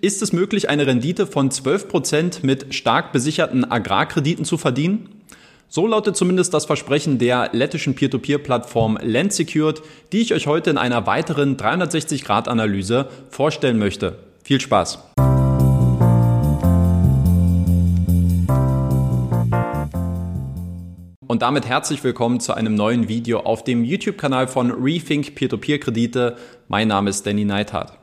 ist es möglich, eine Rendite von 12% mit stark besicherten Agrarkrediten zu verdienen? So lautet zumindest das Versprechen der lettischen Peer-to-Peer-Plattform Landsecured, die ich euch heute in einer weiteren 360-Grad-Analyse vorstellen möchte. Viel Spaß! Und damit herzlich willkommen zu einem neuen Video auf dem YouTube-Kanal von Rethink Peer-to-Peer-Kredite. Mein Name ist Danny Neithardt.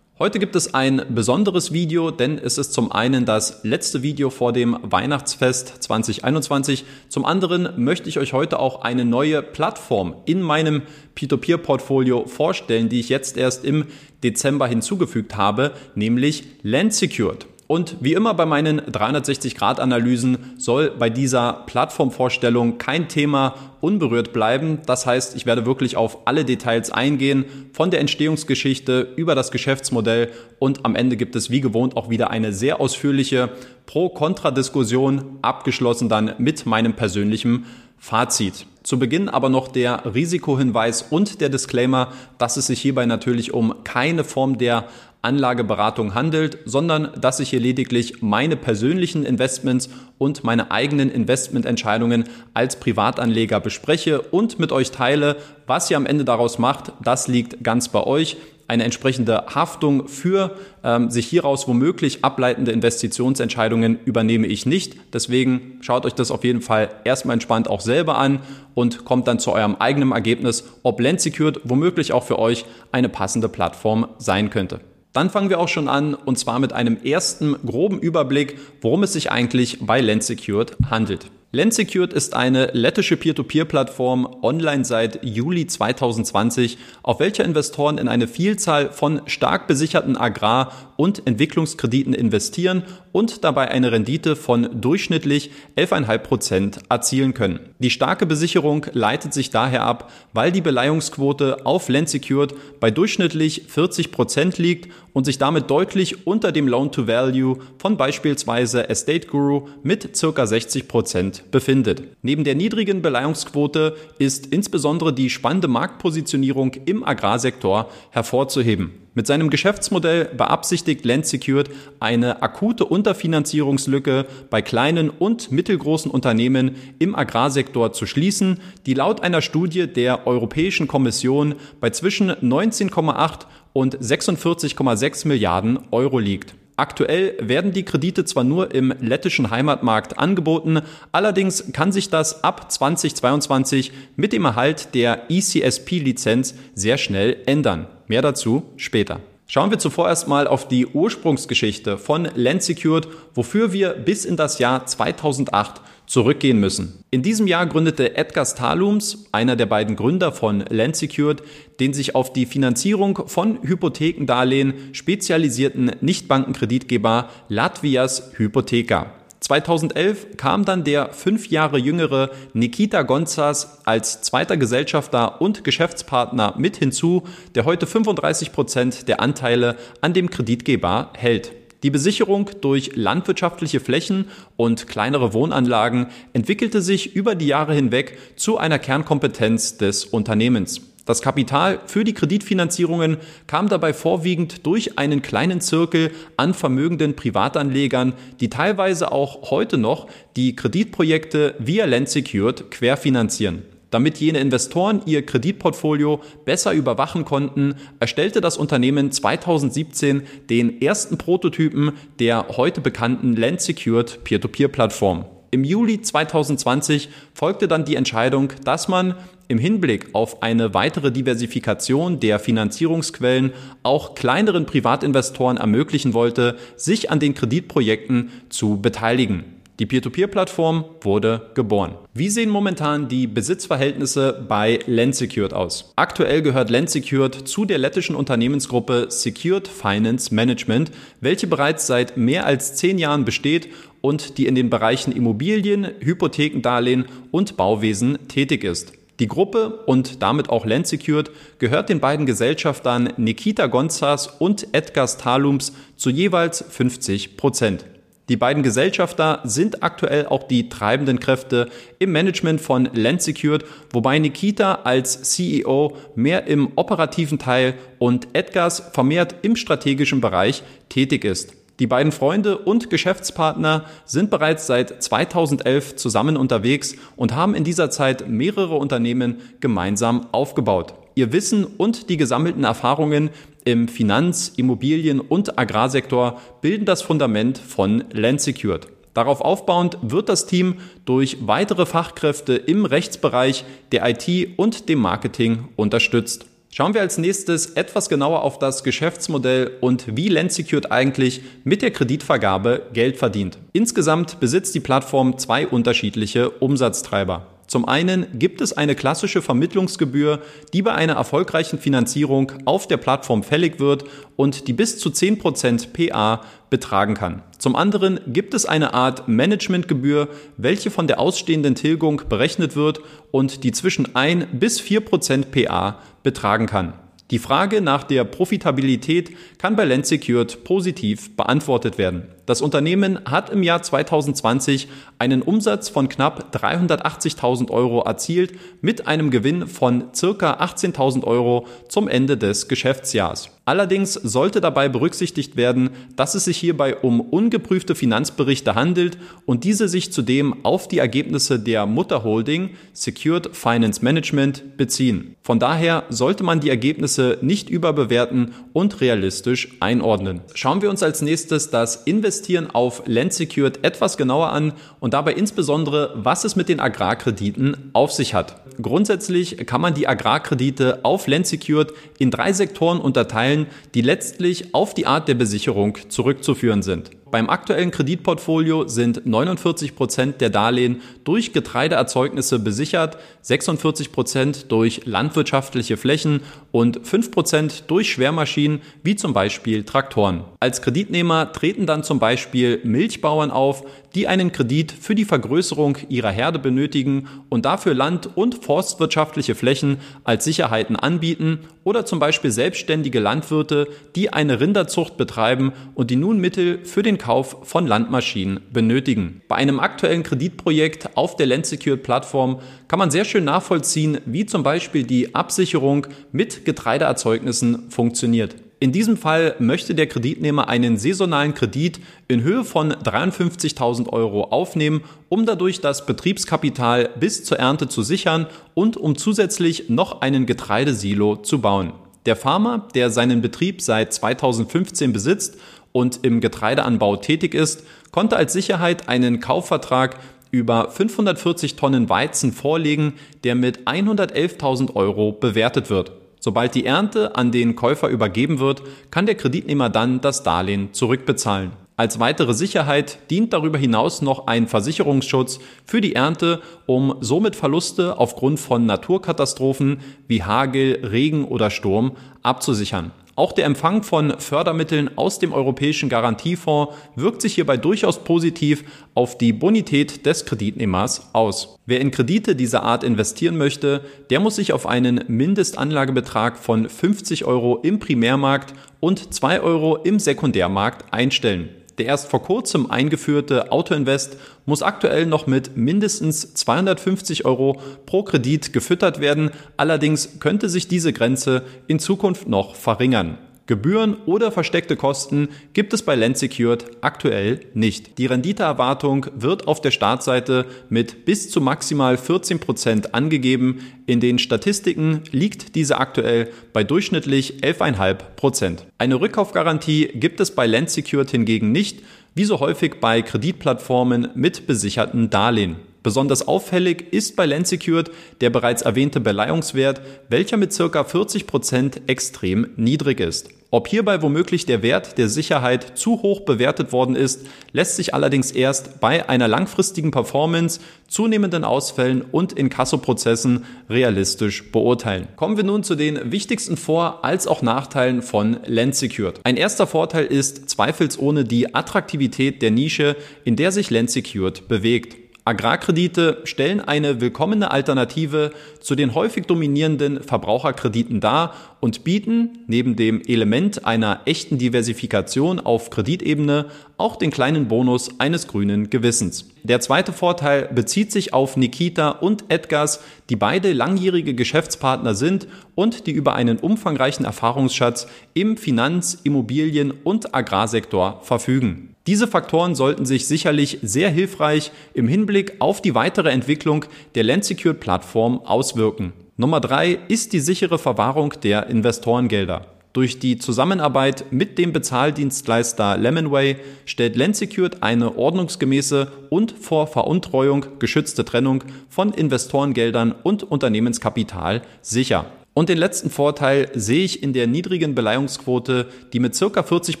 Heute gibt es ein besonderes Video, denn es ist zum einen das letzte Video vor dem Weihnachtsfest 2021. Zum anderen möchte ich euch heute auch eine neue Plattform in meinem P2Peer-Portfolio vorstellen, die ich jetzt erst im Dezember hinzugefügt habe, nämlich Land Secured. Und wie immer bei meinen 360-Grad-Analysen soll bei dieser Plattformvorstellung kein Thema unberührt bleiben. Das heißt, ich werde wirklich auf alle Details eingehen, von der Entstehungsgeschichte über das Geschäftsmodell und am Ende gibt es wie gewohnt auch wieder eine sehr ausführliche Pro-Kontra-Diskussion, abgeschlossen dann mit meinem persönlichen Fazit. Zu Beginn aber noch der Risikohinweis und der Disclaimer, dass es sich hierbei natürlich um keine Form der Anlageberatung handelt, sondern dass ich hier lediglich meine persönlichen Investments und meine eigenen Investmententscheidungen als Privatanleger bespreche und mit euch teile. Was ihr am Ende daraus macht, das liegt ganz bei euch eine entsprechende Haftung für ähm, sich hieraus womöglich ableitende Investitionsentscheidungen übernehme ich nicht. Deswegen schaut euch das auf jeden Fall erstmal entspannt auch selber an und kommt dann zu eurem eigenen Ergebnis, ob Land Secured womöglich auch für euch eine passende Plattform sein könnte. Dann fangen wir auch schon an und zwar mit einem ersten groben Überblick, worum es sich eigentlich bei Land Secured handelt. Landsecured ist eine lettische Peer-to-Peer-Plattform online seit Juli 2020, auf welcher Investoren in eine Vielzahl von stark besicherten Agrar- und Entwicklungskrediten investieren und dabei eine Rendite von durchschnittlich 11,5 Prozent erzielen können. Die starke Besicherung leitet sich daher ab, weil die Beleihungsquote auf Landsecured bei durchschnittlich 40 Prozent liegt und sich damit deutlich unter dem Loan-to-Value von beispielsweise Estate Guru mit circa 60 Prozent befindet. Neben der niedrigen Beleihungsquote ist insbesondere die spannende Marktpositionierung im Agrarsektor hervorzuheben. Mit seinem Geschäftsmodell beabsichtigt Land Secured eine akute Unterfinanzierungslücke bei kleinen und mittelgroßen Unternehmen im Agrarsektor zu schließen, die laut einer Studie der Europäischen Kommission bei zwischen 19,8 und 46,6 Milliarden Euro liegt. Aktuell werden die Kredite zwar nur im lettischen Heimatmarkt angeboten, allerdings kann sich das ab 2022 mit dem Erhalt der ECSP-Lizenz sehr schnell ändern. Mehr dazu später. Schauen wir zuvor erstmal auf die Ursprungsgeschichte von Land Secured, wofür wir bis in das Jahr 2008 zurückgehen müssen. In diesem Jahr gründete Edgar Stalums, einer der beiden Gründer von Land Secured, den sich auf die Finanzierung von Hypothekendarlehen spezialisierten Nichtbankenkreditgeber Latvias Hypotheka. 2011 kam dann der fünf Jahre jüngere Nikita Gonzas als zweiter Gesellschafter und Geschäftspartner mit hinzu, der heute 35 Prozent der Anteile an dem Kreditgeber hält. Die Besicherung durch landwirtschaftliche Flächen und kleinere Wohnanlagen entwickelte sich über die Jahre hinweg zu einer Kernkompetenz des Unternehmens. Das Kapital für die Kreditfinanzierungen kam dabei vorwiegend durch einen kleinen Zirkel an vermögenden Privatanlegern, die teilweise auch heute noch die Kreditprojekte via Land Secured querfinanzieren. Damit jene Investoren ihr Kreditportfolio besser überwachen konnten, erstellte das Unternehmen 2017 den ersten Prototypen der heute bekannten Land Secured Peer-to-Peer-Plattform. Im Juli 2020 folgte dann die Entscheidung, dass man im Hinblick auf eine weitere Diversifikation der Finanzierungsquellen auch kleineren Privatinvestoren ermöglichen wollte, sich an den Kreditprojekten zu beteiligen. Die Peer-to-Peer-Plattform wurde geboren. Wie sehen momentan die Besitzverhältnisse bei Landsecured aus? Aktuell gehört Landsecured zu der lettischen Unternehmensgruppe Secured Finance Management, welche bereits seit mehr als zehn Jahren besteht und die in den Bereichen Immobilien, Hypothekendarlehen und Bauwesen tätig ist. Die Gruppe und damit auch Land Secured gehört den beiden Gesellschaftern Nikita Gonzas und Edgar Stalums zu jeweils 50 Prozent. Die beiden Gesellschafter sind aktuell auch die treibenden Kräfte im Management von Landsecured, wobei Nikita als CEO mehr im operativen Teil und Edgars vermehrt im strategischen Bereich tätig ist. Die beiden Freunde und Geschäftspartner sind bereits seit 2011 zusammen unterwegs und haben in dieser Zeit mehrere Unternehmen gemeinsam aufgebaut. Ihr Wissen und die gesammelten Erfahrungen im Finanz-, Immobilien- und Agrarsektor bilden das Fundament von Landsecured. Darauf aufbauend wird das Team durch weitere Fachkräfte im Rechtsbereich, der IT und dem Marketing unterstützt. Schauen wir als nächstes etwas genauer auf das Geschäftsmodell und wie Landsecured eigentlich mit der Kreditvergabe Geld verdient. Insgesamt besitzt die Plattform zwei unterschiedliche Umsatztreiber. Zum einen gibt es eine klassische Vermittlungsgebühr, die bei einer erfolgreichen Finanzierung auf der Plattform fällig wird und die bis zu 10% PA betragen kann. Zum anderen gibt es eine Art Managementgebühr, welche von der ausstehenden Tilgung berechnet wird und die zwischen 1 bis 4% PA betragen kann. Die Frage nach der Profitabilität kann bei Land Secured positiv beantwortet werden. Das Unternehmen hat im Jahr 2020 einen Umsatz von knapp 380.000 Euro erzielt mit einem Gewinn von circa 18.000 Euro zum Ende des Geschäftsjahrs. Allerdings sollte dabei berücksichtigt werden, dass es sich hierbei um ungeprüfte Finanzberichte handelt und diese sich zudem auf die Ergebnisse der Mutterholding Secured Finance Management beziehen. Von daher sollte man die Ergebnisse nicht überbewerten und realistisch einordnen. Schauen wir uns als nächstes das Invest Investieren auf Land Secured etwas genauer an und dabei insbesondere, was es mit den Agrarkrediten auf sich hat. Grundsätzlich kann man die Agrarkredite auf Land Secured in drei Sektoren unterteilen, die letztlich auf die Art der Besicherung zurückzuführen sind. Beim aktuellen Kreditportfolio sind 49 Prozent der Darlehen durch Getreideerzeugnisse besichert, 46 Prozent durch landwirtschaftliche Flächen und 5 Prozent durch Schwermaschinen wie zum Beispiel Traktoren. Als Kreditnehmer treten dann zum Beispiel Milchbauern auf, die einen Kredit für die Vergrößerung ihrer Herde benötigen und dafür land- und forstwirtschaftliche Flächen als Sicherheiten anbieten oder zum Beispiel selbstständige Landwirte, die eine Rinderzucht betreiben und die nun Mittel für den Kauf von Landmaschinen benötigen. Bei einem aktuellen Kreditprojekt auf der Landsecured-Plattform kann man sehr schön nachvollziehen, wie zum Beispiel die Absicherung mit Getreideerzeugnissen funktioniert. In diesem Fall möchte der Kreditnehmer einen saisonalen Kredit in Höhe von 53.000 Euro aufnehmen, um dadurch das Betriebskapital bis zur Ernte zu sichern und um zusätzlich noch einen Getreidesilo zu bauen. Der Farmer, der seinen Betrieb seit 2015 besitzt und im Getreideanbau tätig ist, konnte als Sicherheit einen Kaufvertrag über 540 Tonnen Weizen vorlegen, der mit 111.000 Euro bewertet wird. Sobald die Ernte an den Käufer übergeben wird, kann der Kreditnehmer dann das Darlehen zurückbezahlen. Als weitere Sicherheit dient darüber hinaus noch ein Versicherungsschutz für die Ernte, um somit Verluste aufgrund von Naturkatastrophen wie Hagel, Regen oder Sturm abzusichern. Auch der Empfang von Fördermitteln aus dem Europäischen Garantiefonds wirkt sich hierbei durchaus positiv auf die Bonität des Kreditnehmers aus. Wer in Kredite dieser Art investieren möchte, der muss sich auf einen Mindestanlagebetrag von 50 Euro im Primärmarkt und 2 Euro im Sekundärmarkt einstellen. Der erst vor kurzem eingeführte Autoinvest muss aktuell noch mit mindestens 250 Euro pro Kredit gefüttert werden. Allerdings könnte sich diese Grenze in Zukunft noch verringern. Gebühren oder versteckte Kosten gibt es bei Land Secured aktuell nicht. Die Renditeerwartung wird auf der Startseite mit bis zu maximal 14 Prozent angegeben. In den Statistiken liegt diese aktuell bei durchschnittlich 11,5%. Prozent. Eine Rückkaufgarantie gibt es bei Land Secured hingegen nicht, wie so häufig bei Kreditplattformen mit besicherten Darlehen. Besonders auffällig ist bei Land Secured der bereits erwähnte Beleihungswert, welcher mit circa 40 Prozent extrem niedrig ist. Ob hierbei womöglich der Wert der Sicherheit zu hoch bewertet worden ist, lässt sich allerdings erst bei einer langfristigen Performance, zunehmenden Ausfällen und Inkassoprozessen realistisch beurteilen. Kommen wir nun zu den wichtigsten Vor- als auch Nachteilen von Land Secured. Ein erster Vorteil ist zweifelsohne die Attraktivität der Nische, in der sich Land Secured bewegt. Agrarkredite stellen eine willkommene Alternative zu den häufig dominierenden Verbraucherkrediten dar und bieten neben dem Element einer echten Diversifikation auf Kreditebene auch den kleinen Bonus eines grünen Gewissens. Der zweite Vorteil bezieht sich auf Nikita und Edgars, die beide langjährige Geschäftspartner sind und die über einen umfangreichen Erfahrungsschatz im Finanz-, Immobilien- und Agrarsektor verfügen. Diese Faktoren sollten sich sicherlich sehr hilfreich im Hinblick auf die weitere Entwicklung der Land-Secured-Plattform auswirken. Nummer drei ist die sichere Verwahrung der Investorengelder. Durch die Zusammenarbeit mit dem Bezahldienstleister Lemonway stellt Landsecured eine ordnungsgemäße und vor Veruntreuung geschützte Trennung von Investorengeldern und Unternehmenskapital sicher. Und den letzten Vorteil sehe ich in der niedrigen Beleihungsquote, die mit circa 40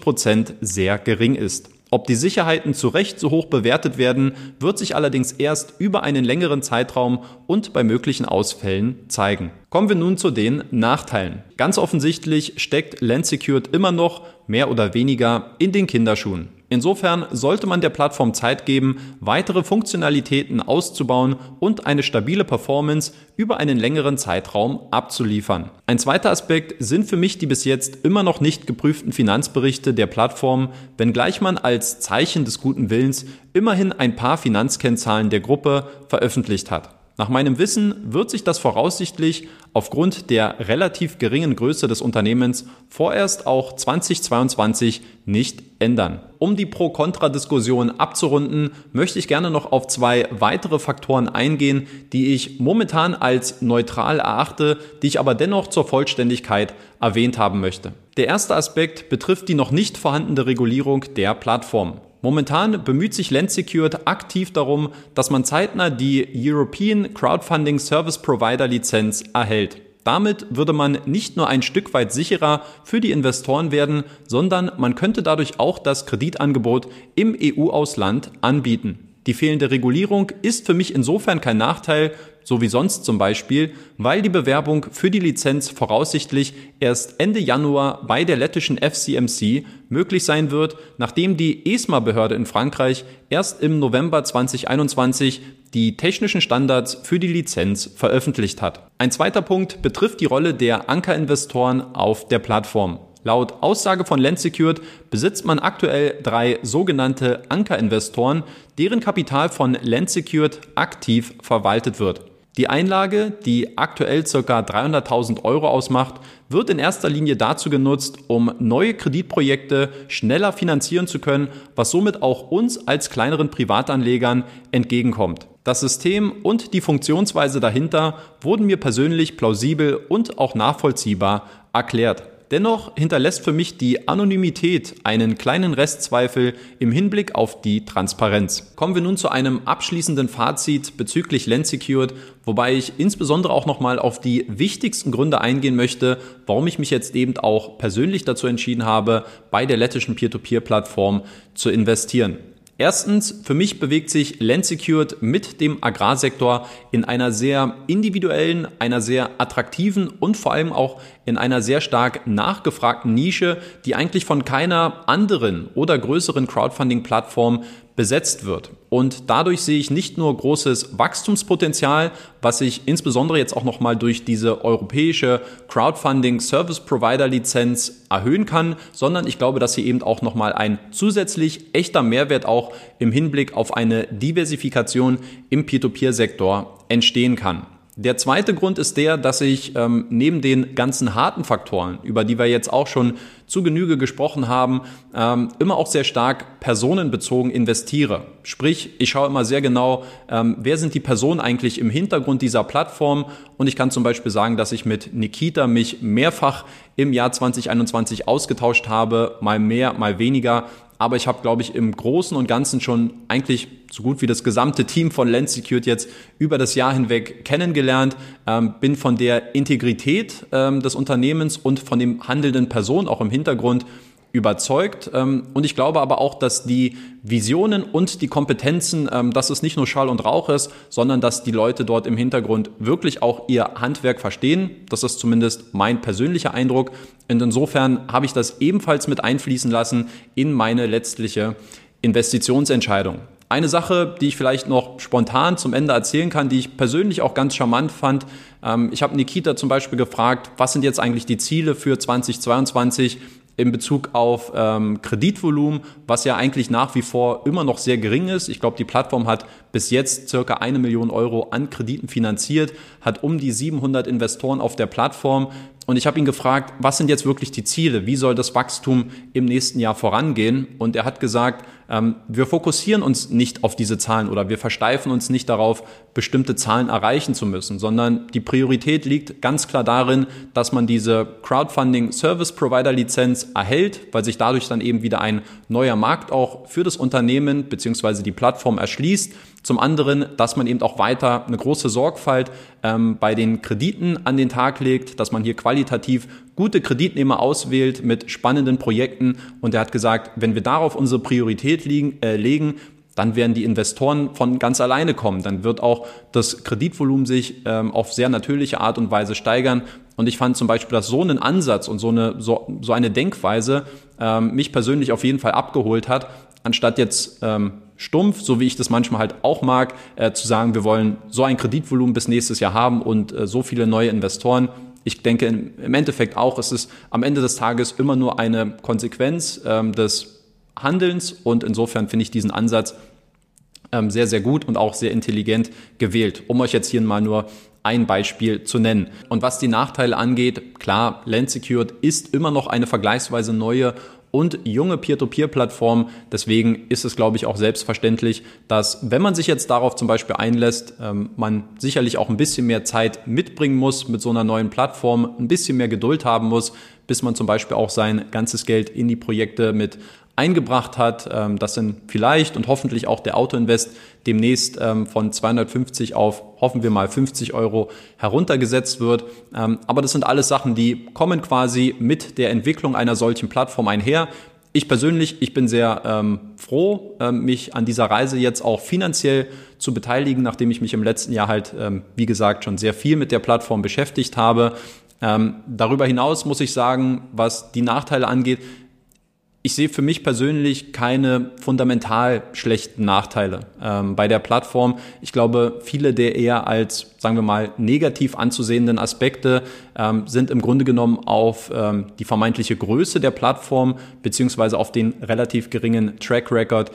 Prozent sehr gering ist. Ob die Sicherheiten zu Recht so hoch bewertet werden, wird sich allerdings erst über einen längeren Zeitraum und bei möglichen Ausfällen zeigen. Kommen wir nun zu den Nachteilen. Ganz offensichtlich steckt Land Secured immer noch mehr oder weniger in den Kinderschuhen. Insofern sollte man der Plattform Zeit geben, weitere Funktionalitäten auszubauen und eine stabile Performance über einen längeren Zeitraum abzuliefern. Ein zweiter Aspekt sind für mich die bis jetzt immer noch nicht geprüften Finanzberichte der Plattform, wenngleich man als Zeichen des guten Willens immerhin ein paar Finanzkennzahlen der Gruppe veröffentlicht hat. Nach meinem Wissen wird sich das voraussichtlich aufgrund der relativ geringen Größe des Unternehmens vorerst auch 2022 nicht ändern. Um die Pro-Kontra-Diskussion abzurunden, möchte ich gerne noch auf zwei weitere Faktoren eingehen, die ich momentan als neutral erachte, die ich aber dennoch zur Vollständigkeit erwähnt haben möchte. Der erste Aspekt betrifft die noch nicht vorhandene Regulierung der Plattform. Momentan bemüht sich Landsecured aktiv darum, dass man zeitnah die European Crowdfunding Service Provider Lizenz erhält. Damit würde man nicht nur ein Stück weit sicherer für die Investoren werden, sondern man könnte dadurch auch das Kreditangebot im EU-Ausland anbieten. Die fehlende Regulierung ist für mich insofern kein Nachteil, so wie sonst zum Beispiel, weil die Bewerbung für die Lizenz voraussichtlich erst Ende Januar bei der lettischen FCMC möglich sein wird, nachdem die ESMA-Behörde in Frankreich erst im November 2021 die technischen Standards für die Lizenz veröffentlicht hat. Ein zweiter Punkt betrifft die Rolle der Ankerinvestoren auf der Plattform. Laut Aussage von Landsecured besitzt man aktuell drei sogenannte Ankerinvestoren, deren Kapital von Landsecured aktiv verwaltet wird. Die Einlage, die aktuell ca. 300.000 Euro ausmacht, wird in erster Linie dazu genutzt, um neue Kreditprojekte schneller finanzieren zu können, was somit auch uns als kleineren Privatanlegern entgegenkommt. Das System und die Funktionsweise dahinter wurden mir persönlich plausibel und auch nachvollziehbar erklärt. Dennoch hinterlässt für mich die Anonymität einen kleinen Restzweifel im Hinblick auf die Transparenz. Kommen wir nun zu einem abschließenden Fazit bezüglich Land Secured, wobei ich insbesondere auch nochmal auf die wichtigsten Gründe eingehen möchte, warum ich mich jetzt eben auch persönlich dazu entschieden habe, bei der lettischen Peer-to-Peer-Plattform zu investieren. Erstens, für mich bewegt sich Land Secured mit dem Agrarsektor in einer sehr individuellen, einer sehr attraktiven und vor allem auch in einer sehr stark nachgefragten Nische, die eigentlich von keiner anderen oder größeren Crowdfunding-Plattform besetzt wird. Und dadurch sehe ich nicht nur großes Wachstumspotenzial, was sich insbesondere jetzt auch nochmal durch diese europäische Crowdfunding Service Provider Lizenz erhöhen kann, sondern ich glaube, dass hier eben auch nochmal ein zusätzlich echter Mehrwert auch im Hinblick auf eine Diversifikation im Peer-to-Peer-Sektor entstehen kann. Der zweite Grund ist der, dass ich ähm, neben den ganzen harten Faktoren, über die wir jetzt auch schon zu Genüge gesprochen haben, ähm, immer auch sehr stark personenbezogen investiere. Sprich, ich schaue immer sehr genau, ähm, wer sind die Personen eigentlich im Hintergrund dieser Plattform. Und ich kann zum Beispiel sagen, dass ich mit Nikita mich mehrfach im Jahr 2021 ausgetauscht habe, mal mehr, mal weniger. Aber ich habe, glaube ich, im Großen und Ganzen schon eigentlich so gut wie das gesamte Team von Lens Secured jetzt über das Jahr hinweg kennengelernt, ähm, bin von der Integrität ähm, des Unternehmens und von dem handelnden Person auch im Hintergrund überzeugt. Ähm, und ich glaube aber auch, dass die Visionen und die Kompetenzen, ähm, dass es nicht nur Schall und Rauch ist, sondern dass die Leute dort im Hintergrund wirklich auch ihr Handwerk verstehen. Das ist zumindest mein persönlicher Eindruck. Und insofern habe ich das ebenfalls mit einfließen lassen in meine letztliche Investitionsentscheidung. Eine Sache, die ich vielleicht noch spontan zum Ende erzählen kann, die ich persönlich auch ganz charmant fand. Ähm, ich habe Nikita zum Beispiel gefragt, was sind jetzt eigentlich die Ziele für 2022? In Bezug auf ähm, Kreditvolumen, was ja eigentlich nach wie vor immer noch sehr gering ist. Ich glaube, die Plattform hat bis jetzt circa eine Million Euro an Krediten finanziert, hat um die 700 Investoren auf der Plattform. Und ich habe ihn gefragt, was sind jetzt wirklich die Ziele? Wie soll das Wachstum im nächsten Jahr vorangehen? Und er hat gesagt, ähm, wir fokussieren uns nicht auf diese Zahlen oder wir versteifen uns nicht darauf, bestimmte Zahlen erreichen zu müssen, sondern die Priorität liegt ganz klar darin, dass man diese Crowdfunding Service Provider Lizenz erhält, weil sich dadurch dann eben wieder ein neuer Markt auch für das Unternehmen bzw. die Plattform erschließt zum anderen, dass man eben auch weiter eine große Sorgfalt ähm, bei den Krediten an den Tag legt, dass man hier qualitativ gute Kreditnehmer auswählt mit spannenden Projekten. Und er hat gesagt, wenn wir darauf unsere Priorität liegen, äh, legen, dann werden die Investoren von ganz alleine kommen. Dann wird auch das Kreditvolumen sich ähm, auf sehr natürliche Art und Weise steigern. Und ich fand zum Beispiel, dass so ein Ansatz und so eine, so, so eine Denkweise ähm, mich persönlich auf jeden Fall abgeholt hat, anstatt jetzt ähm, stumpf, so wie ich das manchmal halt auch mag, äh, zu sagen, wir wollen so ein Kreditvolumen bis nächstes Jahr haben und äh, so viele neue Investoren. Ich denke im Endeffekt auch, es ist am Ende des Tages immer nur eine Konsequenz ähm, des Handelns und insofern finde ich diesen Ansatz ähm, sehr, sehr gut und auch sehr intelligent gewählt, um euch jetzt hier mal nur ein Beispiel zu nennen. Und was die Nachteile angeht, klar, Land Secured ist immer noch eine vergleichsweise neue und junge Peer-to-Peer-Plattformen. Deswegen ist es, glaube ich, auch selbstverständlich, dass wenn man sich jetzt darauf zum Beispiel einlässt, ähm, man sicherlich auch ein bisschen mehr Zeit mitbringen muss mit so einer neuen Plattform, ein bisschen mehr Geduld haben muss, bis man zum Beispiel auch sein ganzes Geld in die Projekte mit eingebracht hat. Ähm, das sind vielleicht und hoffentlich auch der Autoinvest demnächst ähm, von 250 auf, hoffen wir mal, 50 Euro heruntergesetzt wird. Ähm, aber das sind alles Sachen, die kommen quasi mit der Entwicklung einer solchen Plattform einher. Ich persönlich, ich bin sehr ähm, froh, ähm, mich an dieser Reise jetzt auch finanziell zu beteiligen, nachdem ich mich im letzten Jahr halt, ähm, wie gesagt, schon sehr viel mit der Plattform beschäftigt habe. Ähm, darüber hinaus muss ich sagen, was die Nachteile angeht, ich sehe für mich persönlich keine fundamental schlechten Nachteile ähm, bei der Plattform. Ich glaube, viele der eher als, sagen wir mal, negativ anzusehenden Aspekte ähm, sind im Grunde genommen auf ähm, die vermeintliche Größe der Plattform beziehungsweise auf den relativ geringen Track Record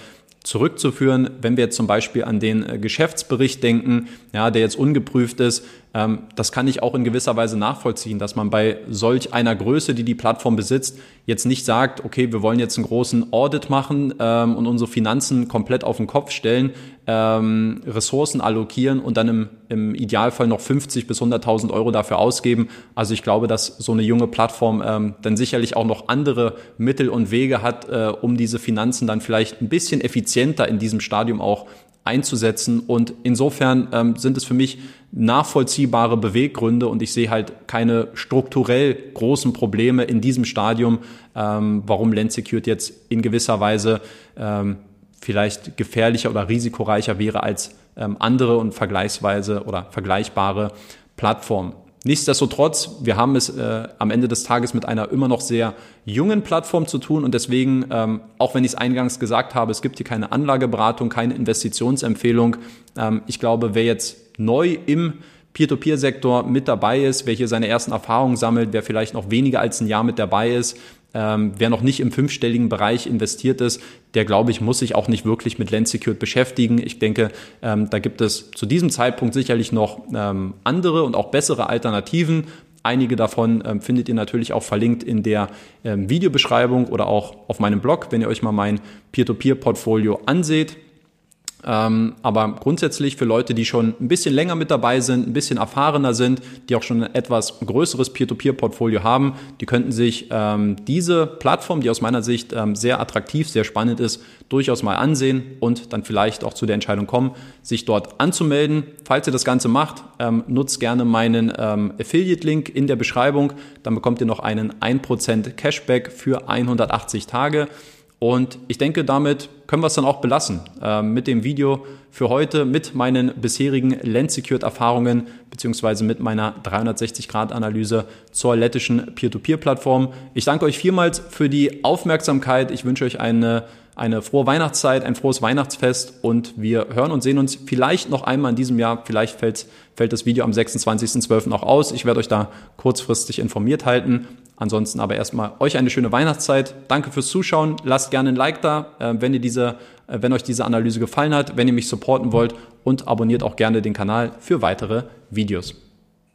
zurückzuführen. Wenn wir jetzt zum Beispiel an den äh, Geschäftsbericht denken, ja, der jetzt ungeprüft ist, ähm, das kann ich auch in gewisser Weise nachvollziehen, dass man bei solch einer Größe, die die Plattform besitzt, jetzt nicht sagt, okay, wir wollen jetzt einen großen Audit machen ähm, und unsere Finanzen komplett auf den Kopf stellen, ähm, Ressourcen allokieren und dann im, im Idealfall noch 50 bis 100.000 Euro dafür ausgeben. Also ich glaube, dass so eine junge Plattform ähm, dann sicherlich auch noch andere Mittel und Wege hat, äh, um diese Finanzen dann vielleicht ein bisschen effizienter in diesem Stadium auch einzusetzen. Und insofern ähm, sind es für mich nachvollziehbare Beweggründe und ich sehe halt keine strukturell großen Probleme in diesem Stadium, ähm, warum Land Secured jetzt in gewisser Weise ähm, vielleicht gefährlicher oder risikoreicher wäre als ähm, andere und vergleichsweise oder vergleichbare Plattformen. Nichtsdestotrotz, wir haben es äh, am Ende des Tages mit einer immer noch sehr jungen Plattform zu tun und deswegen, ähm, auch wenn ich es eingangs gesagt habe, es gibt hier keine Anlageberatung, keine Investitionsempfehlung. Ähm, ich glaube, wer jetzt neu im Peer-to-Peer-Sektor mit dabei ist, wer hier seine ersten Erfahrungen sammelt, wer vielleicht noch weniger als ein Jahr mit dabei ist, ähm, wer noch nicht im fünfstelligen Bereich investiert ist, der glaube ich, muss sich auch nicht wirklich mit Land Secured beschäftigen. Ich denke, ähm, da gibt es zu diesem Zeitpunkt sicherlich noch ähm, andere und auch bessere Alternativen. Einige davon ähm, findet ihr natürlich auch verlinkt in der ähm, Videobeschreibung oder auch auf meinem Blog, wenn ihr euch mal mein Peer-to-Peer-Portfolio anseht. Ähm, aber grundsätzlich für Leute, die schon ein bisschen länger mit dabei sind, ein bisschen erfahrener sind, die auch schon ein etwas größeres Peer-to-Peer-Portfolio haben, die könnten sich ähm, diese Plattform, die aus meiner Sicht ähm, sehr attraktiv, sehr spannend ist, durchaus mal ansehen und dann vielleicht auch zu der Entscheidung kommen, sich dort anzumelden. Falls ihr das Ganze macht, nutzt gerne meinen Affiliate-Link in der Beschreibung. Dann bekommt ihr noch einen 1% Cashback für 180 Tage. Und ich denke, damit können wir es dann auch belassen. Äh, mit dem Video für heute, mit meinen bisherigen Land-Secured-Erfahrungen, beziehungsweise mit meiner 360-Grad-Analyse zur lettischen Peer-to-Peer-Plattform. Ich danke euch vielmals für die Aufmerksamkeit. Ich wünsche euch eine eine frohe Weihnachtszeit, ein frohes Weihnachtsfest und wir hören und sehen uns vielleicht noch einmal in diesem Jahr. Vielleicht fällt, fällt das Video am 26.12. auch aus. Ich werde euch da kurzfristig informiert halten. Ansonsten aber erstmal euch eine schöne Weihnachtszeit. Danke fürs Zuschauen. Lasst gerne ein Like da, äh, wenn ihr diese, äh, wenn euch diese Analyse gefallen hat, wenn ihr mich supporten wollt und abonniert auch gerne den Kanal für weitere Videos.